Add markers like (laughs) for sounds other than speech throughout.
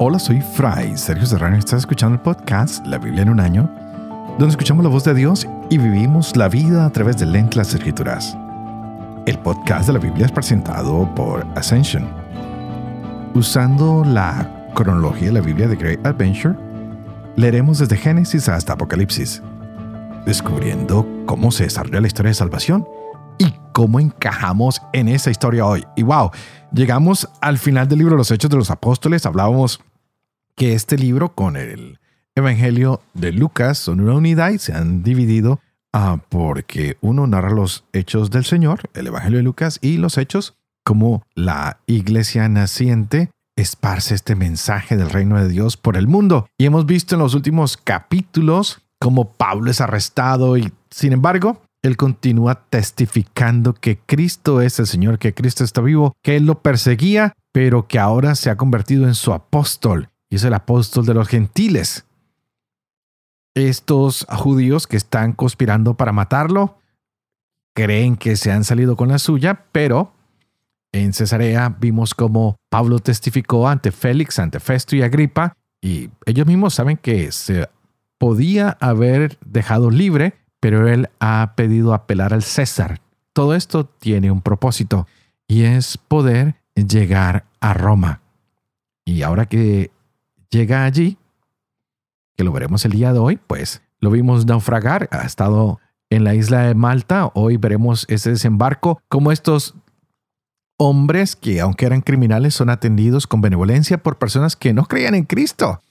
Hola, soy Fray Sergio Serrano y estás escuchando el podcast La Biblia en un año, donde escuchamos la voz de Dios y vivimos la vida a través de lentes las escrituras. El podcast de la Biblia es presentado por Ascension. Usando la cronología de la Biblia de Great Adventure, leeremos desde Génesis hasta Apocalipsis, descubriendo cómo se desarrolla la historia de salvación y cómo encajamos en esa historia hoy. Y wow, llegamos al final del libro los Hechos de los Apóstoles, hablábamos que este libro con el Evangelio de Lucas son una unidad y se han dividido ah, porque uno narra los hechos del Señor, el Evangelio de Lucas, y los hechos como la iglesia naciente esparce este mensaje del reino de Dios por el mundo. Y hemos visto en los últimos capítulos cómo Pablo es arrestado y, sin embargo, él continúa testificando que Cristo es el Señor, que Cristo está vivo, que él lo perseguía, pero que ahora se ha convertido en su apóstol y es el apóstol de los gentiles. Estos judíos que están conspirando para matarlo creen que se han salido con la suya, pero en Cesarea vimos como Pablo testificó ante Félix, ante Festo y Agripa, y ellos mismos saben que se podía haber dejado libre, pero él ha pedido apelar al César. Todo esto tiene un propósito y es poder llegar a Roma. Y ahora que llega allí, que lo veremos el día de hoy, pues lo vimos naufragar, ha estado en la isla de Malta, hoy veremos ese desembarco, como estos hombres que aunque eran criminales son atendidos con benevolencia por personas que no creían en Cristo.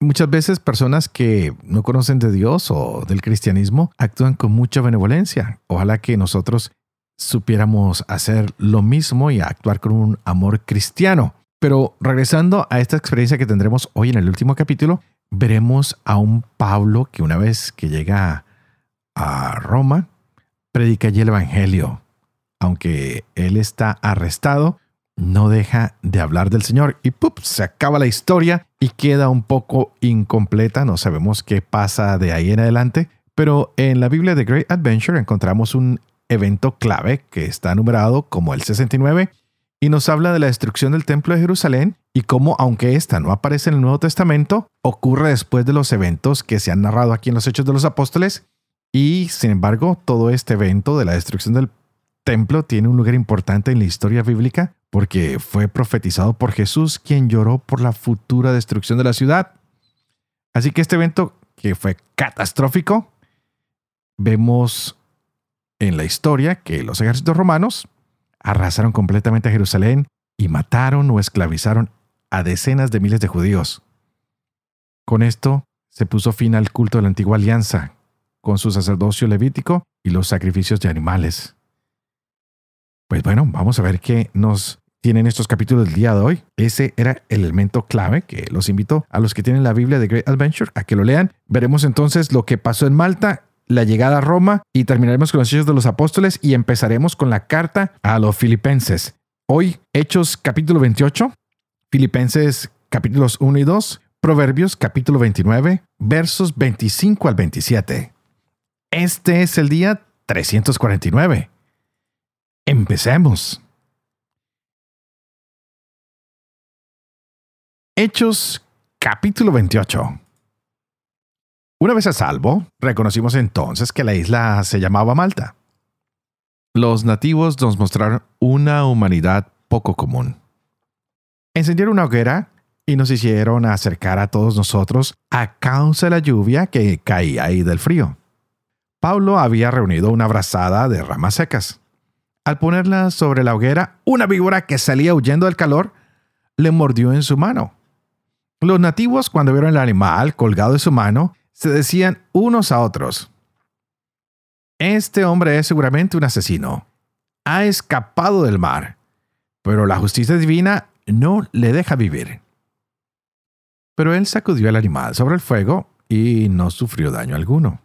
Muchas veces personas que no conocen de Dios o del cristianismo actúan con mucha benevolencia. Ojalá que nosotros supiéramos hacer lo mismo y actuar con un amor cristiano. Pero regresando a esta experiencia que tendremos hoy en el último capítulo, veremos a un Pablo que una vez que llega a Roma, predica allí el Evangelio. Aunque él está arrestado, no deja de hablar del Señor y ¡pup! se acaba la historia y queda un poco incompleta, no sabemos qué pasa de ahí en adelante, pero en la Biblia de Great Adventure encontramos un evento clave que está numerado como el 69 y nos habla de la destrucción del Templo de Jerusalén y cómo, aunque esta no aparece en el Nuevo Testamento, ocurre después de los eventos que se han narrado aquí en los Hechos de los Apóstoles y, sin embargo, todo este evento de la destrucción del templo tiene un lugar importante en la historia bíblica porque fue profetizado por Jesús, quien lloró por la futura destrucción de la ciudad. Así que este evento, que fue catastrófico, vemos en la historia que los ejércitos romanos arrasaron completamente a Jerusalén y mataron o esclavizaron a decenas de miles de judíos. Con esto se puso fin al culto de la antigua alianza, con su sacerdocio levítico y los sacrificios de animales. Pues bueno, vamos a ver qué nos tienen estos capítulos del día de hoy. Ese era el elemento clave que los invito a los que tienen la Biblia de Great Adventure a que lo lean. Veremos entonces lo que pasó en Malta la llegada a Roma y terminaremos con los hechos de los apóstoles y empezaremos con la carta a los filipenses. Hoy, Hechos capítulo 28, Filipenses capítulos 1 y 2, Proverbios capítulo 29, versos 25 al 27. Este es el día 349. Empecemos. Hechos capítulo 28. Una vez a salvo, reconocimos entonces que la isla se llamaba Malta. Los nativos nos mostraron una humanidad poco común. Encendieron una hoguera y nos hicieron acercar a todos nosotros a causa de la lluvia que caía ahí del frío. Pablo había reunido una brazada de ramas secas. Al ponerla sobre la hoguera, una víbora que salía huyendo del calor le mordió en su mano. Los nativos, cuando vieron el animal colgado de su mano, se decían unos a otros, este hombre es seguramente un asesino. Ha escapado del mar, pero la justicia divina no le deja vivir. Pero él sacudió al animal sobre el fuego y no sufrió daño alguno.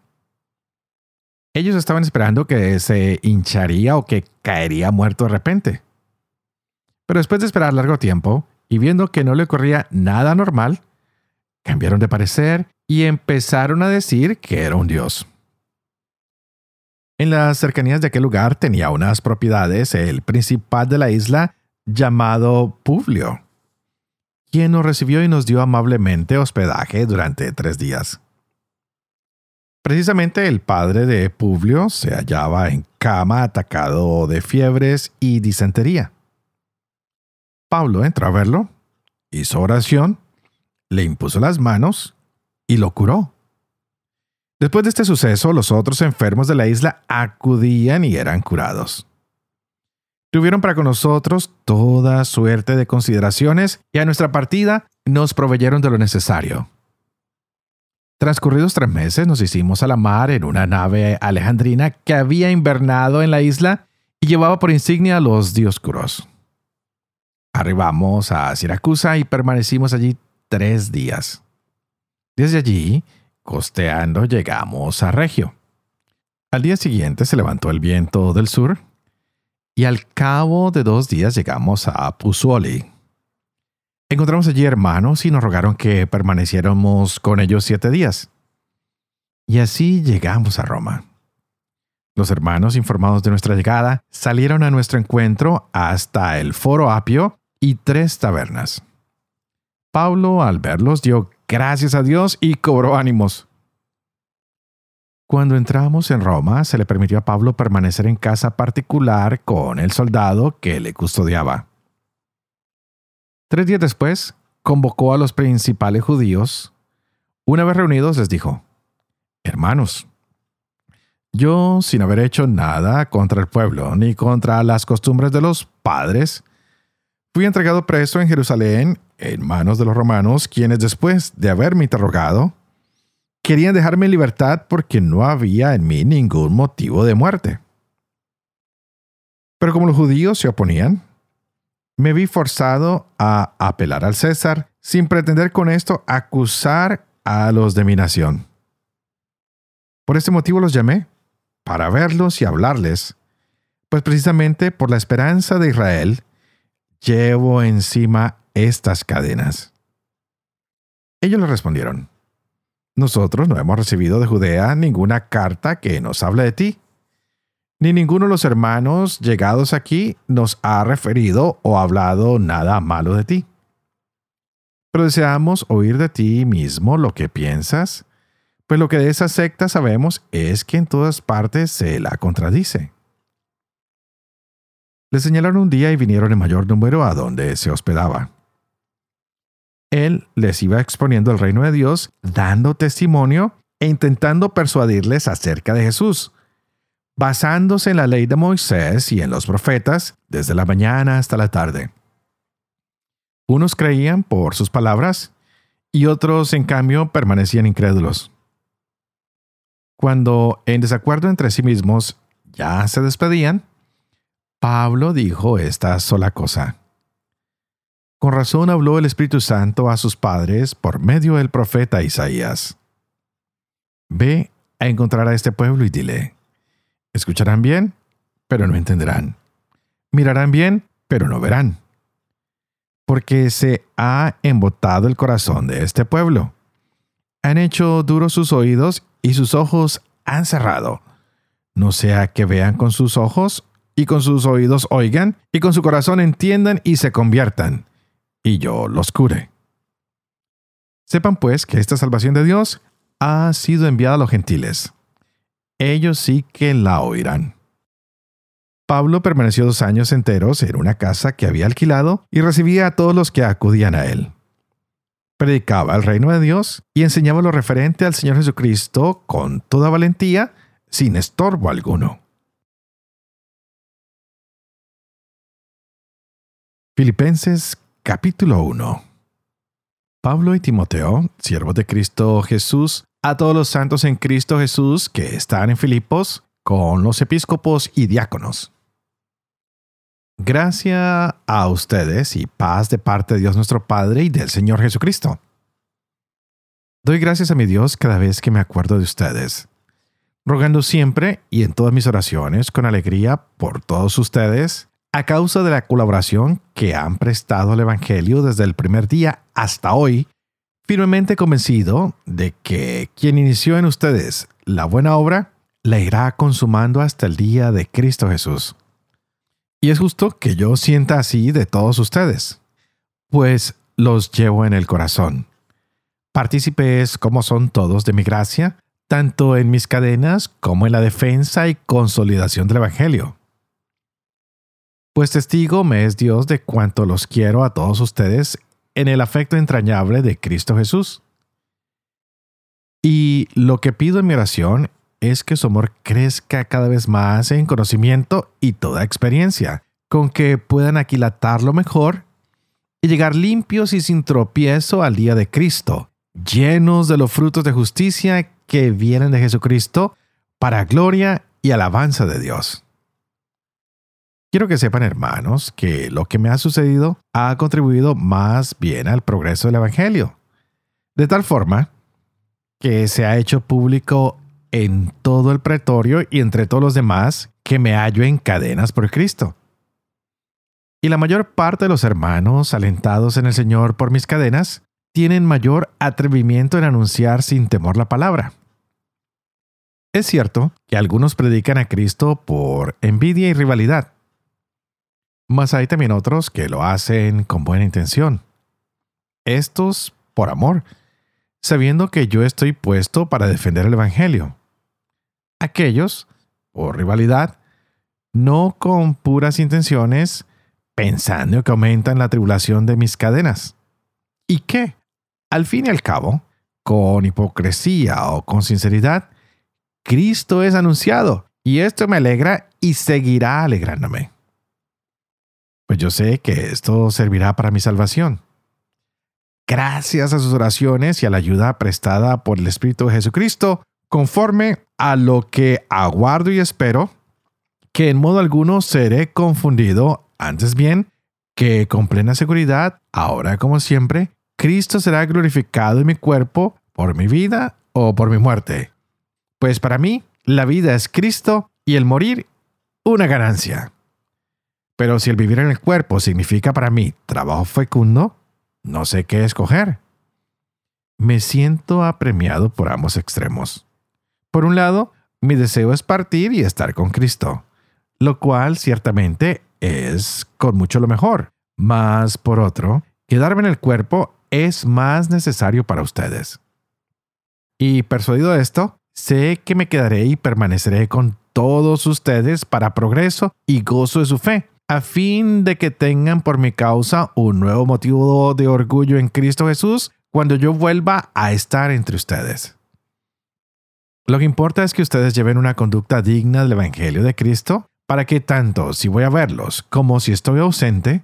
Ellos estaban esperando que se hincharía o que caería muerto de repente. Pero después de esperar largo tiempo y viendo que no le ocurría nada normal, cambiaron de parecer y empezaron a decir que era un dios. En las cercanías de aquel lugar tenía unas propiedades el principal de la isla llamado Publio. quien nos recibió y nos dio amablemente hospedaje durante tres días. Precisamente el padre de Publio se hallaba en cama atacado de fiebres y disentería. Pablo entró a verlo, hizo oración, le impuso las manos y lo curó. Después de este suceso, los otros enfermos de la isla acudían y eran curados. Tuvieron para con nosotros toda suerte de consideraciones y a nuestra partida nos proveyeron de lo necesario. Transcurridos tres meses nos hicimos a la mar en una nave alejandrina que había invernado en la isla y llevaba por insignia a los dioscuros. Arribamos a Siracusa y permanecimos allí tres días. Desde allí, costeando, llegamos a Regio. Al día siguiente se levantó el viento del sur y al cabo de dos días llegamos a Puzuoli. Encontramos allí hermanos y nos rogaron que permaneciéramos con ellos siete días. Y así llegamos a Roma. Los hermanos, informados de nuestra llegada, salieron a nuestro encuentro hasta el Foro Apio y tres tabernas. Pablo, al verlos, dio gracias a Dios y cobró ánimos. Cuando entramos en Roma, se le permitió a Pablo permanecer en casa particular con el soldado que le custodiaba. Tres días después, convocó a los principales judíos. Una vez reunidos, les dijo, Hermanos, yo, sin haber hecho nada contra el pueblo ni contra las costumbres de los padres, fui entregado preso en Jerusalén en manos de los romanos, quienes después de haberme interrogado, querían dejarme en libertad porque no había en mí ningún motivo de muerte. Pero como los judíos se oponían, me vi forzado a apelar al César sin pretender con esto acusar a los de mi nación. Por este motivo los llamé, para verlos y hablarles, pues precisamente por la esperanza de Israel llevo encima estas cadenas. Ellos le respondieron, nosotros no hemos recibido de Judea ninguna carta que nos hable de ti, ni ninguno de los hermanos llegados aquí nos ha referido o hablado nada malo de ti. Pero deseamos oír de ti mismo lo que piensas, pues lo que de esa secta sabemos es que en todas partes se la contradice. Le señalaron un día y vinieron en mayor número a donde se hospedaba. Él les iba exponiendo el reino de Dios, dando testimonio e intentando persuadirles acerca de Jesús, basándose en la ley de Moisés y en los profetas desde la mañana hasta la tarde. Unos creían por sus palabras y otros, en cambio, permanecían incrédulos. Cuando, en desacuerdo entre sí mismos, ya se despedían, Pablo dijo esta sola cosa. Con razón habló el Espíritu Santo a sus padres por medio del profeta Isaías. Ve a encontrar a este pueblo y dile, escucharán bien, pero no entenderán. Mirarán bien, pero no verán. Porque se ha embotado el corazón de este pueblo. Han hecho duros sus oídos y sus ojos han cerrado. No sea que vean con sus ojos y con sus oídos oigan y con su corazón entiendan y se conviertan y yo los cure. Sepan pues que esta salvación de Dios ha sido enviada a los gentiles. Ellos sí que la oirán. Pablo permaneció dos años enteros en una casa que había alquilado y recibía a todos los que acudían a él. Predicaba el reino de Dios y enseñaba lo referente al Señor Jesucristo con toda valentía, sin estorbo alguno. Filipenses Capítulo 1 Pablo y Timoteo, siervos de Cristo Jesús, a todos los santos en Cristo Jesús que están en Filipos, con los episcopos y diáconos. Gracia a ustedes y paz de parte de Dios nuestro Padre y del Señor Jesucristo. Doy gracias a mi Dios cada vez que me acuerdo de ustedes, rogando siempre y en todas mis oraciones con alegría por todos ustedes, a causa de la colaboración que han prestado al Evangelio desde el primer día hasta hoy, firmemente convencido de que quien inició en ustedes la buena obra, la irá consumando hasta el día de Cristo Jesús. Y es justo que yo sienta así de todos ustedes, pues los llevo en el corazón. Partícipes como son todos de mi gracia, tanto en mis cadenas como en la defensa y consolidación del Evangelio. Pues testigo me es Dios de cuánto los quiero a todos ustedes en el afecto entrañable de Cristo Jesús. Y lo que pido en mi oración es que su amor crezca cada vez más en conocimiento y toda experiencia, con que puedan aquilatarlo mejor y llegar limpios y sin tropiezo al día de Cristo, llenos de los frutos de justicia que vienen de Jesucristo para gloria y alabanza de Dios. Quiero que sepan, hermanos, que lo que me ha sucedido ha contribuido más bien al progreso del Evangelio, de tal forma que se ha hecho público en todo el pretorio y entre todos los demás que me hallo en cadenas por Cristo. Y la mayor parte de los hermanos, alentados en el Señor por mis cadenas, tienen mayor atrevimiento en anunciar sin temor la palabra. Es cierto que algunos predican a Cristo por envidia y rivalidad, mas hay también otros que lo hacen con buena intención. Estos por amor, sabiendo que yo estoy puesto para defender el Evangelio. Aquellos, por rivalidad, no con puras intenciones, pensando que aumentan la tribulación de mis cadenas. ¿Y qué? Al fin y al cabo, con hipocresía o con sinceridad, Cristo es anunciado, y esto me alegra y seguirá alegrándome. Pues yo sé que esto servirá para mi salvación gracias a sus oraciones y a la ayuda prestada por el Espíritu Jesucristo, conforme a lo que aguardo y espero, que en modo alguno seré confundido, antes bien, que con plena seguridad, ahora como siempre, Cristo será glorificado en mi cuerpo por mi vida o por mi muerte. Pues para mí, la vida es Cristo y el morir una ganancia. Pero si el vivir en el cuerpo significa para mí trabajo fecundo, no sé qué escoger. Me siento apremiado por ambos extremos. Por un lado, mi deseo es partir y estar con Cristo, lo cual ciertamente es con mucho lo mejor. Mas por otro, quedarme en el cuerpo es más necesario para ustedes. Y persuadido de esto, sé que me quedaré y permaneceré con todos ustedes para progreso y gozo de su fe, a fin de que tengan por mi causa un nuevo motivo de orgullo en Cristo Jesús cuando yo vuelva a estar entre ustedes. Lo que importa es que ustedes lleven una conducta digna del Evangelio de Cristo para que tanto si voy a verlos como si estoy ausente,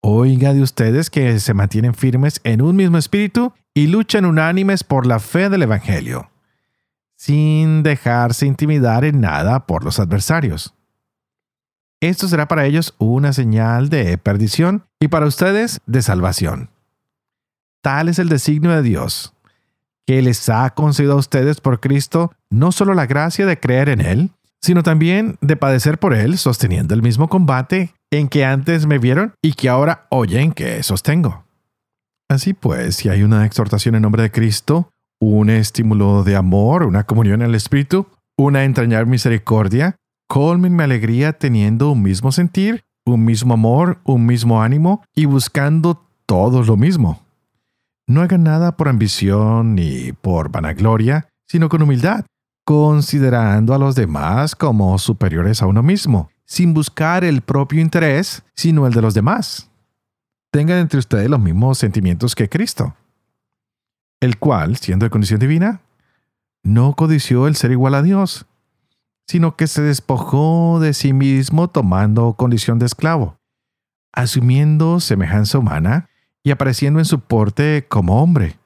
oiga de ustedes que se mantienen firmes en un mismo espíritu y luchan unánimes por la fe del Evangelio, sin dejarse intimidar en nada por los adversarios. Esto será para ellos una señal de perdición y para ustedes de salvación. Tal es el designio de Dios, que les ha concedido a ustedes por Cristo no solo la gracia de creer en Él, sino también de padecer por Él, sosteniendo el mismo combate en que antes me vieron y que ahora oyen que sostengo. Así pues, si hay una exhortación en nombre de Cristo, un estímulo de amor, una comunión el Espíritu, una entrañar misericordia, colmen mi alegría teniendo un mismo sentir, un mismo amor, un mismo ánimo y buscando todos lo mismo. No hagan nada por ambición ni por vanagloria, sino con humildad, considerando a los demás como superiores a uno mismo, sin buscar el propio interés, sino el de los demás. Tengan entre ustedes los mismos sentimientos que Cristo, el cual, siendo de condición divina, no codició el ser igual a Dios, sino que se despojó de sí mismo tomando condición de esclavo, asumiendo semejanza humana y apareciendo en su porte como hombre.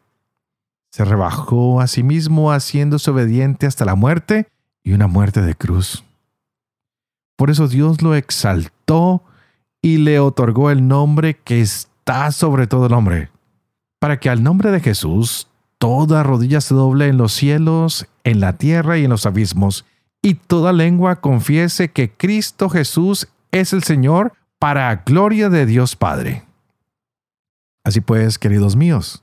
Se rebajó a sí mismo haciéndose obediente hasta la muerte y una muerte de cruz. Por eso Dios lo exaltó y le otorgó el nombre que está sobre todo el nombre, para que al nombre de Jesús toda rodilla se doble en los cielos, en la tierra y en los abismos, y toda lengua confiese que Cristo Jesús es el Señor para gloria de Dios Padre. Así pues, queridos míos,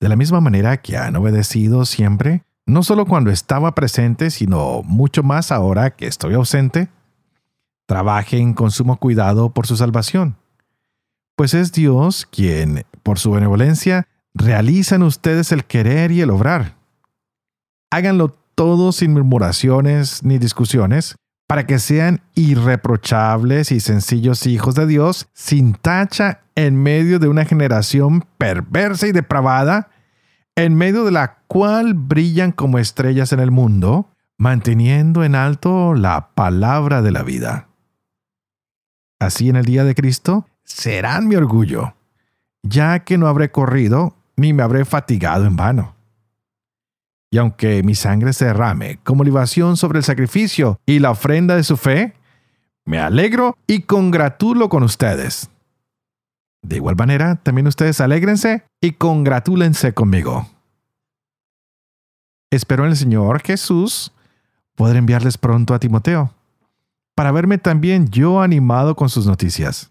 de la misma manera que han obedecido siempre, no solo cuando estaba presente, sino mucho más ahora que estoy ausente, trabajen con sumo cuidado por su salvación, Pues es Dios quien, por su benevolencia, realiza en ustedes el querer y el obrar. Háganlo todo sin murmuraciones ni discusiones, para que sean irreprochables y sencillos hijos de Dios, sin tacha en medio de una generación perversa y depravada, en medio de la cual brillan como estrellas en el mundo, manteniendo en alto la palabra de la vida. Así en el día de Cristo serán mi orgullo, ya que no habré corrido ni me habré fatigado en vano. Y aunque mi sangre se derrame como libación sobre el sacrificio y la ofrenda de su fe, me alegro y congratulo con ustedes. De igual manera, también ustedes alégrense y congratúlense conmigo. Espero en el Señor Jesús poder enviarles pronto a Timoteo, para verme también yo animado con sus noticias.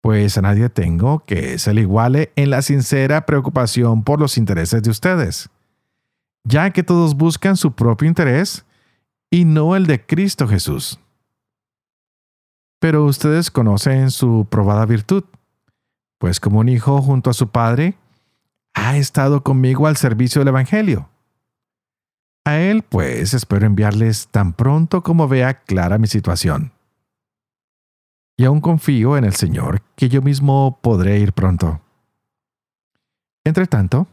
Pues a nadie tengo que se le iguale en la sincera preocupación por los intereses de ustedes ya que todos buscan su propio interés y no el de Cristo Jesús. Pero ustedes conocen su probada virtud, pues como un hijo junto a su padre, ha estado conmigo al servicio del Evangelio. A él, pues, espero enviarles tan pronto como vea clara mi situación. Y aún confío en el Señor que yo mismo podré ir pronto. Entre tanto,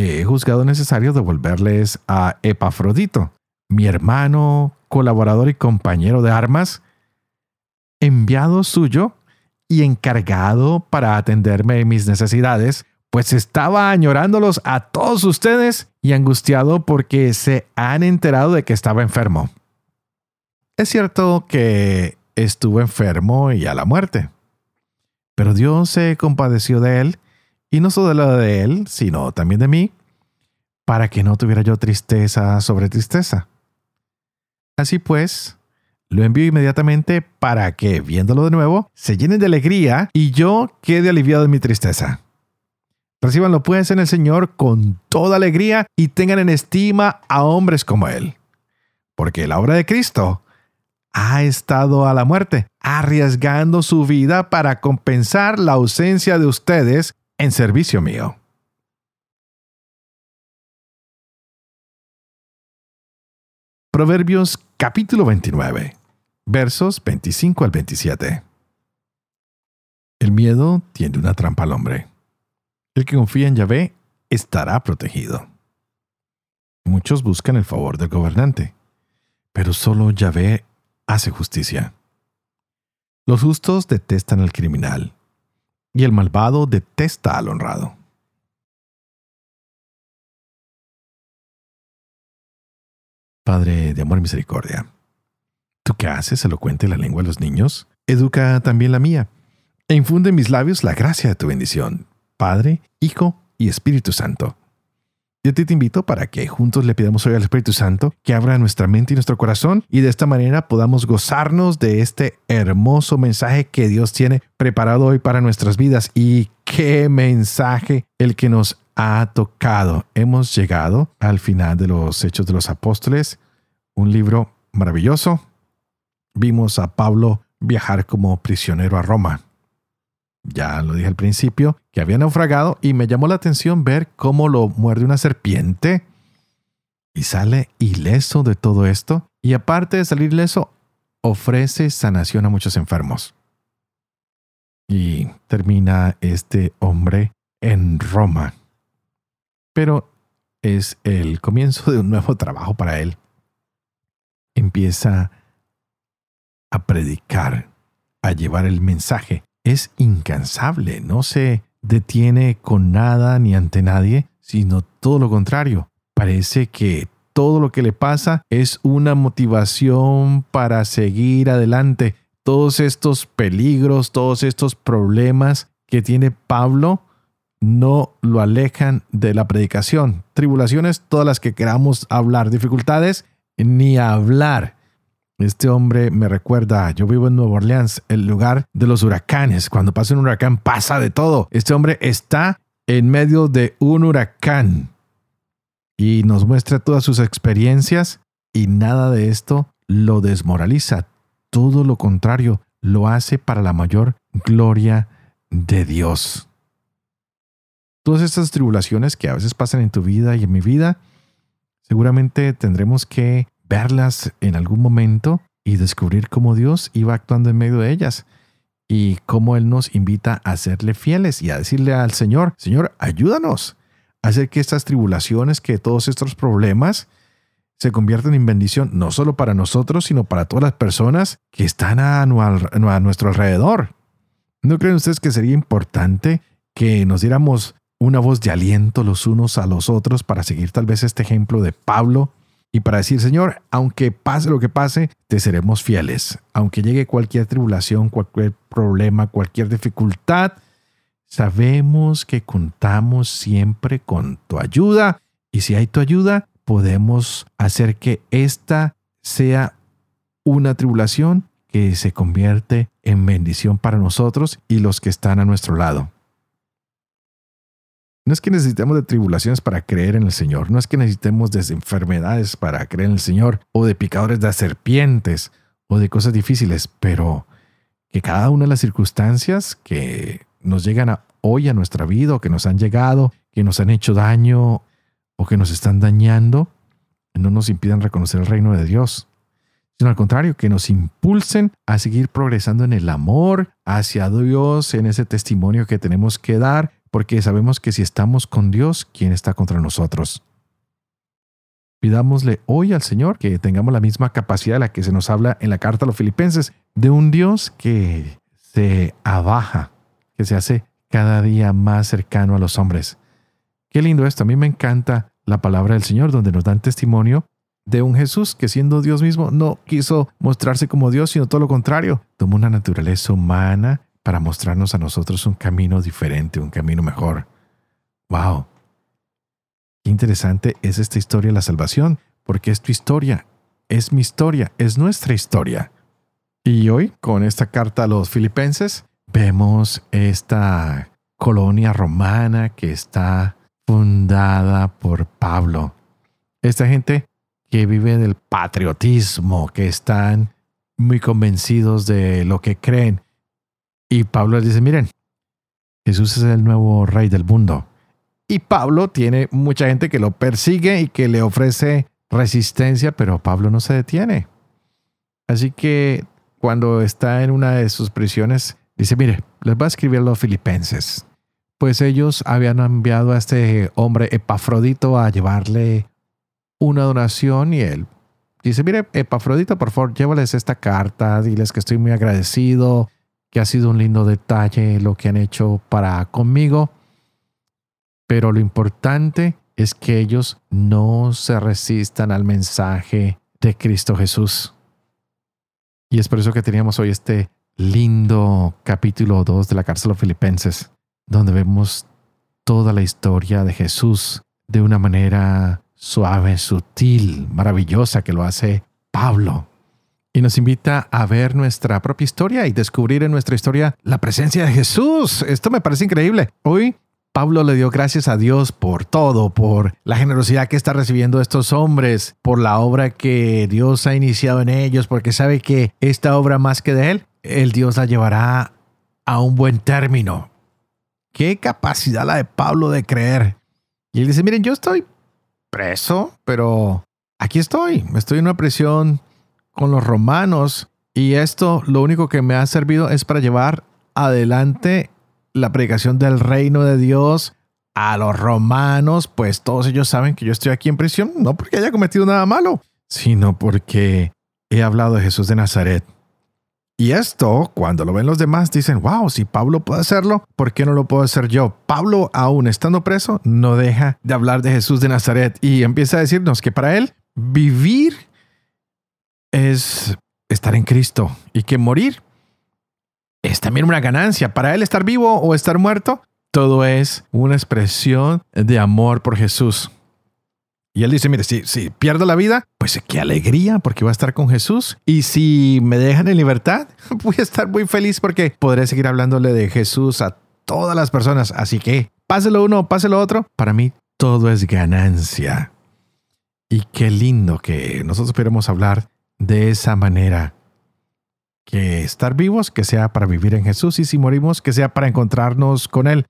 he juzgado necesario devolverles a Epafrodito, mi hermano, colaborador y compañero de armas, enviado suyo y encargado para atenderme en mis necesidades, pues estaba añorándolos a todos ustedes y angustiado porque se han enterado de que estaba enfermo. Es cierto que estuvo enfermo y a la muerte, pero Dios se compadeció de él y no solo de él, sino también de mí, para que no tuviera yo tristeza sobre tristeza. Así pues, lo envío inmediatamente para que, viéndolo de nuevo, se llenen de alegría y yo quede aliviado de mi tristeza. Recíbanlo pues en el Señor con toda alegría y tengan en estima a hombres como Él. Porque la obra de Cristo ha estado a la muerte, arriesgando su vida para compensar la ausencia de ustedes en servicio mío. Proverbios capítulo 29, versos 25 al 27. El miedo tiende una trampa al hombre. El que confía en Yahvé estará protegido. Muchos buscan el favor del gobernante, pero solo Yahvé hace justicia. Los justos detestan al criminal, y el malvado detesta al honrado. Padre de amor y misericordia, ¿tú qué haces elocuente la lengua de los niños? Educa también la mía, e infunde en mis labios la gracia de tu bendición, Padre, Hijo y Espíritu Santo. Yo te invito para que juntos le pidamos hoy al Espíritu Santo que abra nuestra mente y nuestro corazón y de esta manera podamos gozarnos de este hermoso mensaje que Dios tiene preparado hoy para nuestras vidas. Y qué mensaje el que nos ha tocado. Hemos llegado al final de los Hechos de los Apóstoles, un libro maravilloso. Vimos a Pablo viajar como prisionero a Roma. Ya lo dije al principio, que había naufragado y me llamó la atención ver cómo lo muerde una serpiente y sale ileso de todo esto. Y aparte de salir ileso, ofrece sanación a muchos enfermos. Y termina este hombre en Roma. Pero es el comienzo de un nuevo trabajo para él. Empieza a predicar, a llevar el mensaje es incansable, no se detiene con nada ni ante nadie, sino todo lo contrario. Parece que todo lo que le pasa es una motivación para seguir adelante. Todos estos peligros, todos estos problemas que tiene Pablo no lo alejan de la predicación. Tribulaciones, todas las que queramos hablar, dificultades, ni hablar. Este hombre me recuerda, yo vivo en Nueva Orleans, el lugar de los huracanes. Cuando pasa un huracán pasa de todo. Este hombre está en medio de un huracán y nos muestra todas sus experiencias y nada de esto lo desmoraliza. Todo lo contrario, lo hace para la mayor gloria de Dios. Todas estas tribulaciones que a veces pasan en tu vida y en mi vida, seguramente tendremos que verlas en algún momento y descubrir cómo Dios iba actuando en medio de ellas y cómo Él nos invita a serle fieles y a decirle al Señor, Señor, ayúdanos a hacer que estas tribulaciones, que todos estos problemas se conviertan en bendición, no solo para nosotros, sino para todas las personas que están a, a nuestro alrededor. ¿No creen ustedes que sería importante que nos diéramos una voz de aliento los unos a los otros para seguir tal vez este ejemplo de Pablo y para decir, Señor, aunque pase lo que pase, te seremos fieles. Aunque llegue cualquier tribulación, cualquier problema, cualquier dificultad, sabemos que contamos siempre con tu ayuda y si hay tu ayuda, podemos hacer que esta sea una tribulación que se convierte en bendición para nosotros y los que están a nuestro lado. No es que necesitemos de tribulaciones para creer en el Señor, no es que necesitemos de enfermedades para creer en el Señor, o de picadores de serpientes, o de cosas difíciles, pero que cada una de las circunstancias que nos llegan hoy a nuestra vida, o que nos han llegado, que nos han hecho daño, o que nos están dañando, no nos impidan reconocer el reino de Dios, sino al contrario, que nos impulsen a seguir progresando en el amor hacia Dios, en ese testimonio que tenemos que dar porque sabemos que si estamos con Dios, ¿quién está contra nosotros? Pidámosle hoy al Señor que tengamos la misma capacidad de la que se nos habla en la carta a los filipenses, de un Dios que se abaja, que se hace cada día más cercano a los hombres. Qué lindo esto, a mí me encanta la palabra del Señor donde nos dan testimonio de un Jesús que siendo Dios mismo no quiso mostrarse como Dios, sino todo lo contrario, tomó una naturaleza humana, para mostrarnos a nosotros un camino diferente, un camino mejor. ¡Wow! Qué interesante es esta historia de la salvación, porque es tu historia, es mi historia, es nuestra historia. Y hoy, con esta carta a los filipenses, vemos esta colonia romana que está fundada por Pablo. Esta gente que vive del patriotismo, que están muy convencidos de lo que creen y Pablo les dice, miren, Jesús es el nuevo rey del mundo. Y Pablo tiene mucha gente que lo persigue y que le ofrece resistencia, pero Pablo no se detiene. Así que cuando está en una de sus prisiones, dice, mire, les voy a escribir a los filipenses. Pues ellos habían enviado a este hombre Epafrodito a llevarle una donación y él dice, mire, Epafrodito, por favor, llévales esta carta, diles que estoy muy agradecido, que ha sido un lindo detalle lo que han hecho para conmigo, pero lo importante es que ellos no se resistan al mensaje de Cristo Jesús. Y es por eso que teníamos hoy este lindo capítulo 2 de la cárcel de Filipenses, donde vemos toda la historia de Jesús de una manera suave, sutil, maravillosa que lo hace Pablo y nos invita a ver nuestra propia historia y descubrir en nuestra historia la presencia de Jesús. Esto me parece increíble. Hoy Pablo le dio gracias a Dios por todo, por la generosidad que está recibiendo estos hombres, por la obra que Dios ha iniciado en ellos, porque sabe que esta obra más que de él, el Dios la llevará a un buen término. Qué capacidad la de Pablo de creer. Y él dice, miren, yo estoy preso, pero aquí estoy, estoy en una prisión con los romanos y esto lo único que me ha servido es para llevar adelante la predicación del reino de Dios a los romanos, pues todos ellos saben que yo estoy aquí en prisión, no porque haya cometido nada malo, sino porque he hablado de Jesús de Nazaret. Y esto, cuando lo ven los demás, dicen, wow, si Pablo puede hacerlo, ¿por qué no lo puedo hacer yo? Pablo, aún estando preso, no deja de hablar de Jesús de Nazaret y empieza a decirnos que para él vivir es estar en Cristo y que morir es también una ganancia. Para él estar vivo o estar muerto, todo es una expresión de amor por Jesús. Y él dice, mire, si, si pierdo la vida, pues qué alegría porque voy a estar con Jesús. Y si me dejan en libertad, (laughs) voy a estar muy feliz porque podré seguir hablándole de Jesús a todas las personas. Así que, páselo uno, páselo otro, para mí todo es ganancia. Y qué lindo que nosotros pudiéramos hablar de esa manera. que estar vivos, que sea para vivir en Jesús y si morimos, que sea para encontrarnos con Él.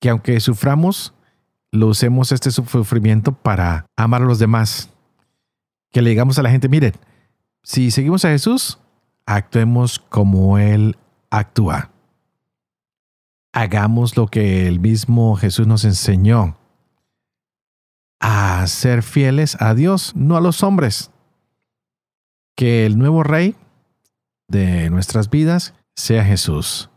Que aunque suframos, lo usemos este sufrimiento para amar a los demás. Que le digamos a la gente, miren, si seguimos a Jesús, actuemos como Él actúa. Hagamos lo que el mismo Jesús nos enseñó, a ser fieles a Dios, no a los hombres. Que el nuevo rey de nuestras vidas sea Jesús.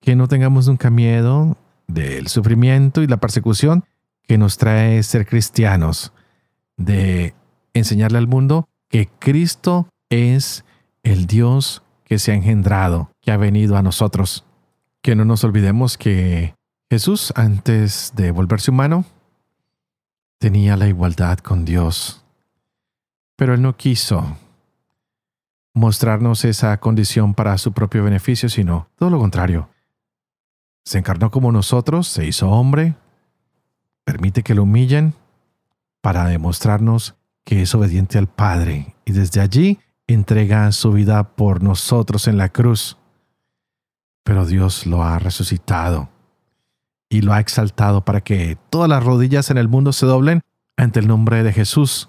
Que no tengamos nunca miedo del sufrimiento y la persecución que nos trae ser cristianos, de enseñarle al mundo que Cristo es el Dios que se ha engendrado, que ha venido a nosotros. Que no nos olvidemos que Jesús, antes de volverse humano, tenía la igualdad con Dios. Pero Él no quiso mostrarnos esa condición para su propio beneficio, sino todo lo contrario. Se encarnó como nosotros, se hizo hombre, permite que lo humillen para demostrarnos que es obediente al Padre y desde allí entrega su vida por nosotros en la cruz. Pero Dios lo ha resucitado y lo ha exaltado para que todas las rodillas en el mundo se doblen ante el nombre de Jesús,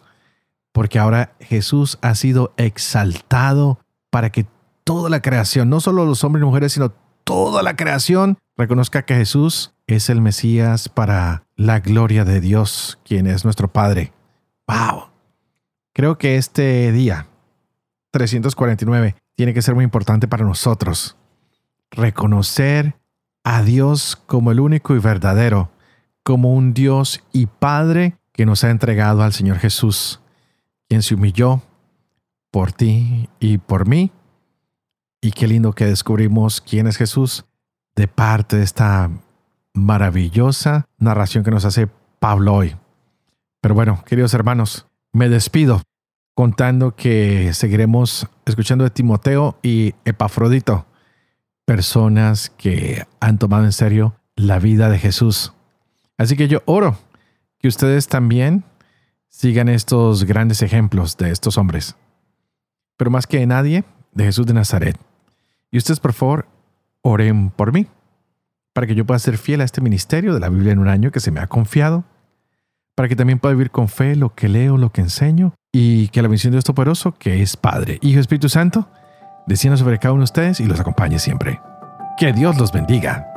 porque ahora Jesús ha sido exaltado para que toda la creación, no solo los hombres y mujeres, sino toda la creación, reconozca que Jesús es el Mesías para la gloria de Dios, quien es nuestro Padre. ¡Wow! Creo que este día, 349 tiene que ser muy importante para nosotros. Reconocer a Dios como el único y verdadero, como un Dios y Padre que nos ha entregado al Señor Jesús, se humilló por ti y por mí. Y qué lindo que descubrimos quién es Jesús de parte de esta maravillosa narración que nos hace Pablo hoy. Pero bueno, queridos hermanos, me despido contando que seguiremos escuchando de Timoteo y Epafrodito, personas que han tomado en serio la vida de Jesús. Así que yo oro que ustedes también sigan estos grandes ejemplos de estos hombres, pero más que nadie, de Jesús de Nazaret. Y ustedes, por favor, oren por mí, para que yo pueda ser fiel a este ministerio de la Biblia en un año que se me ha confiado, para que también pueda vivir con fe lo que leo, lo que enseño, y que la bendición de Dios Todopoderoso, que es Padre, Hijo y Espíritu Santo, descienda sobre cada uno de ustedes y los acompañe siempre. Que Dios los bendiga.